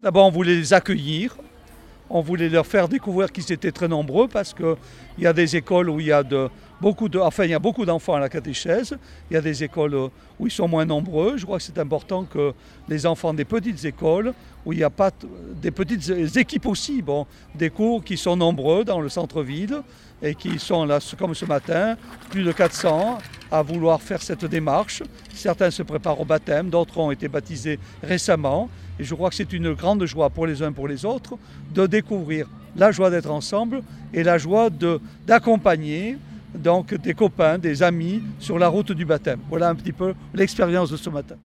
D'abord, on voulait les accueillir. On voulait leur faire découvrir qu'ils étaient très nombreux parce qu'il y a des écoles où il y a beaucoup de, enfin, il y a beaucoup d'enfants à la catéchèse. Il y a des écoles où ils sont moins nombreux. Je crois que c'est important que les enfants des petites écoles, où il n'y a pas des petites équipes aussi, des cours qui sont nombreux dans le centre-ville et qui sont là, comme ce matin, plus de 400 à vouloir faire cette démarche. Certains se préparent au baptême, d'autres ont été baptisés récemment. Et je crois que c'est une grande joie pour les uns pour les autres de découvrir la joie d'être ensemble et la joie d'accompagner des copains, des amis sur la route du baptême. Voilà un petit peu l'expérience de ce matin.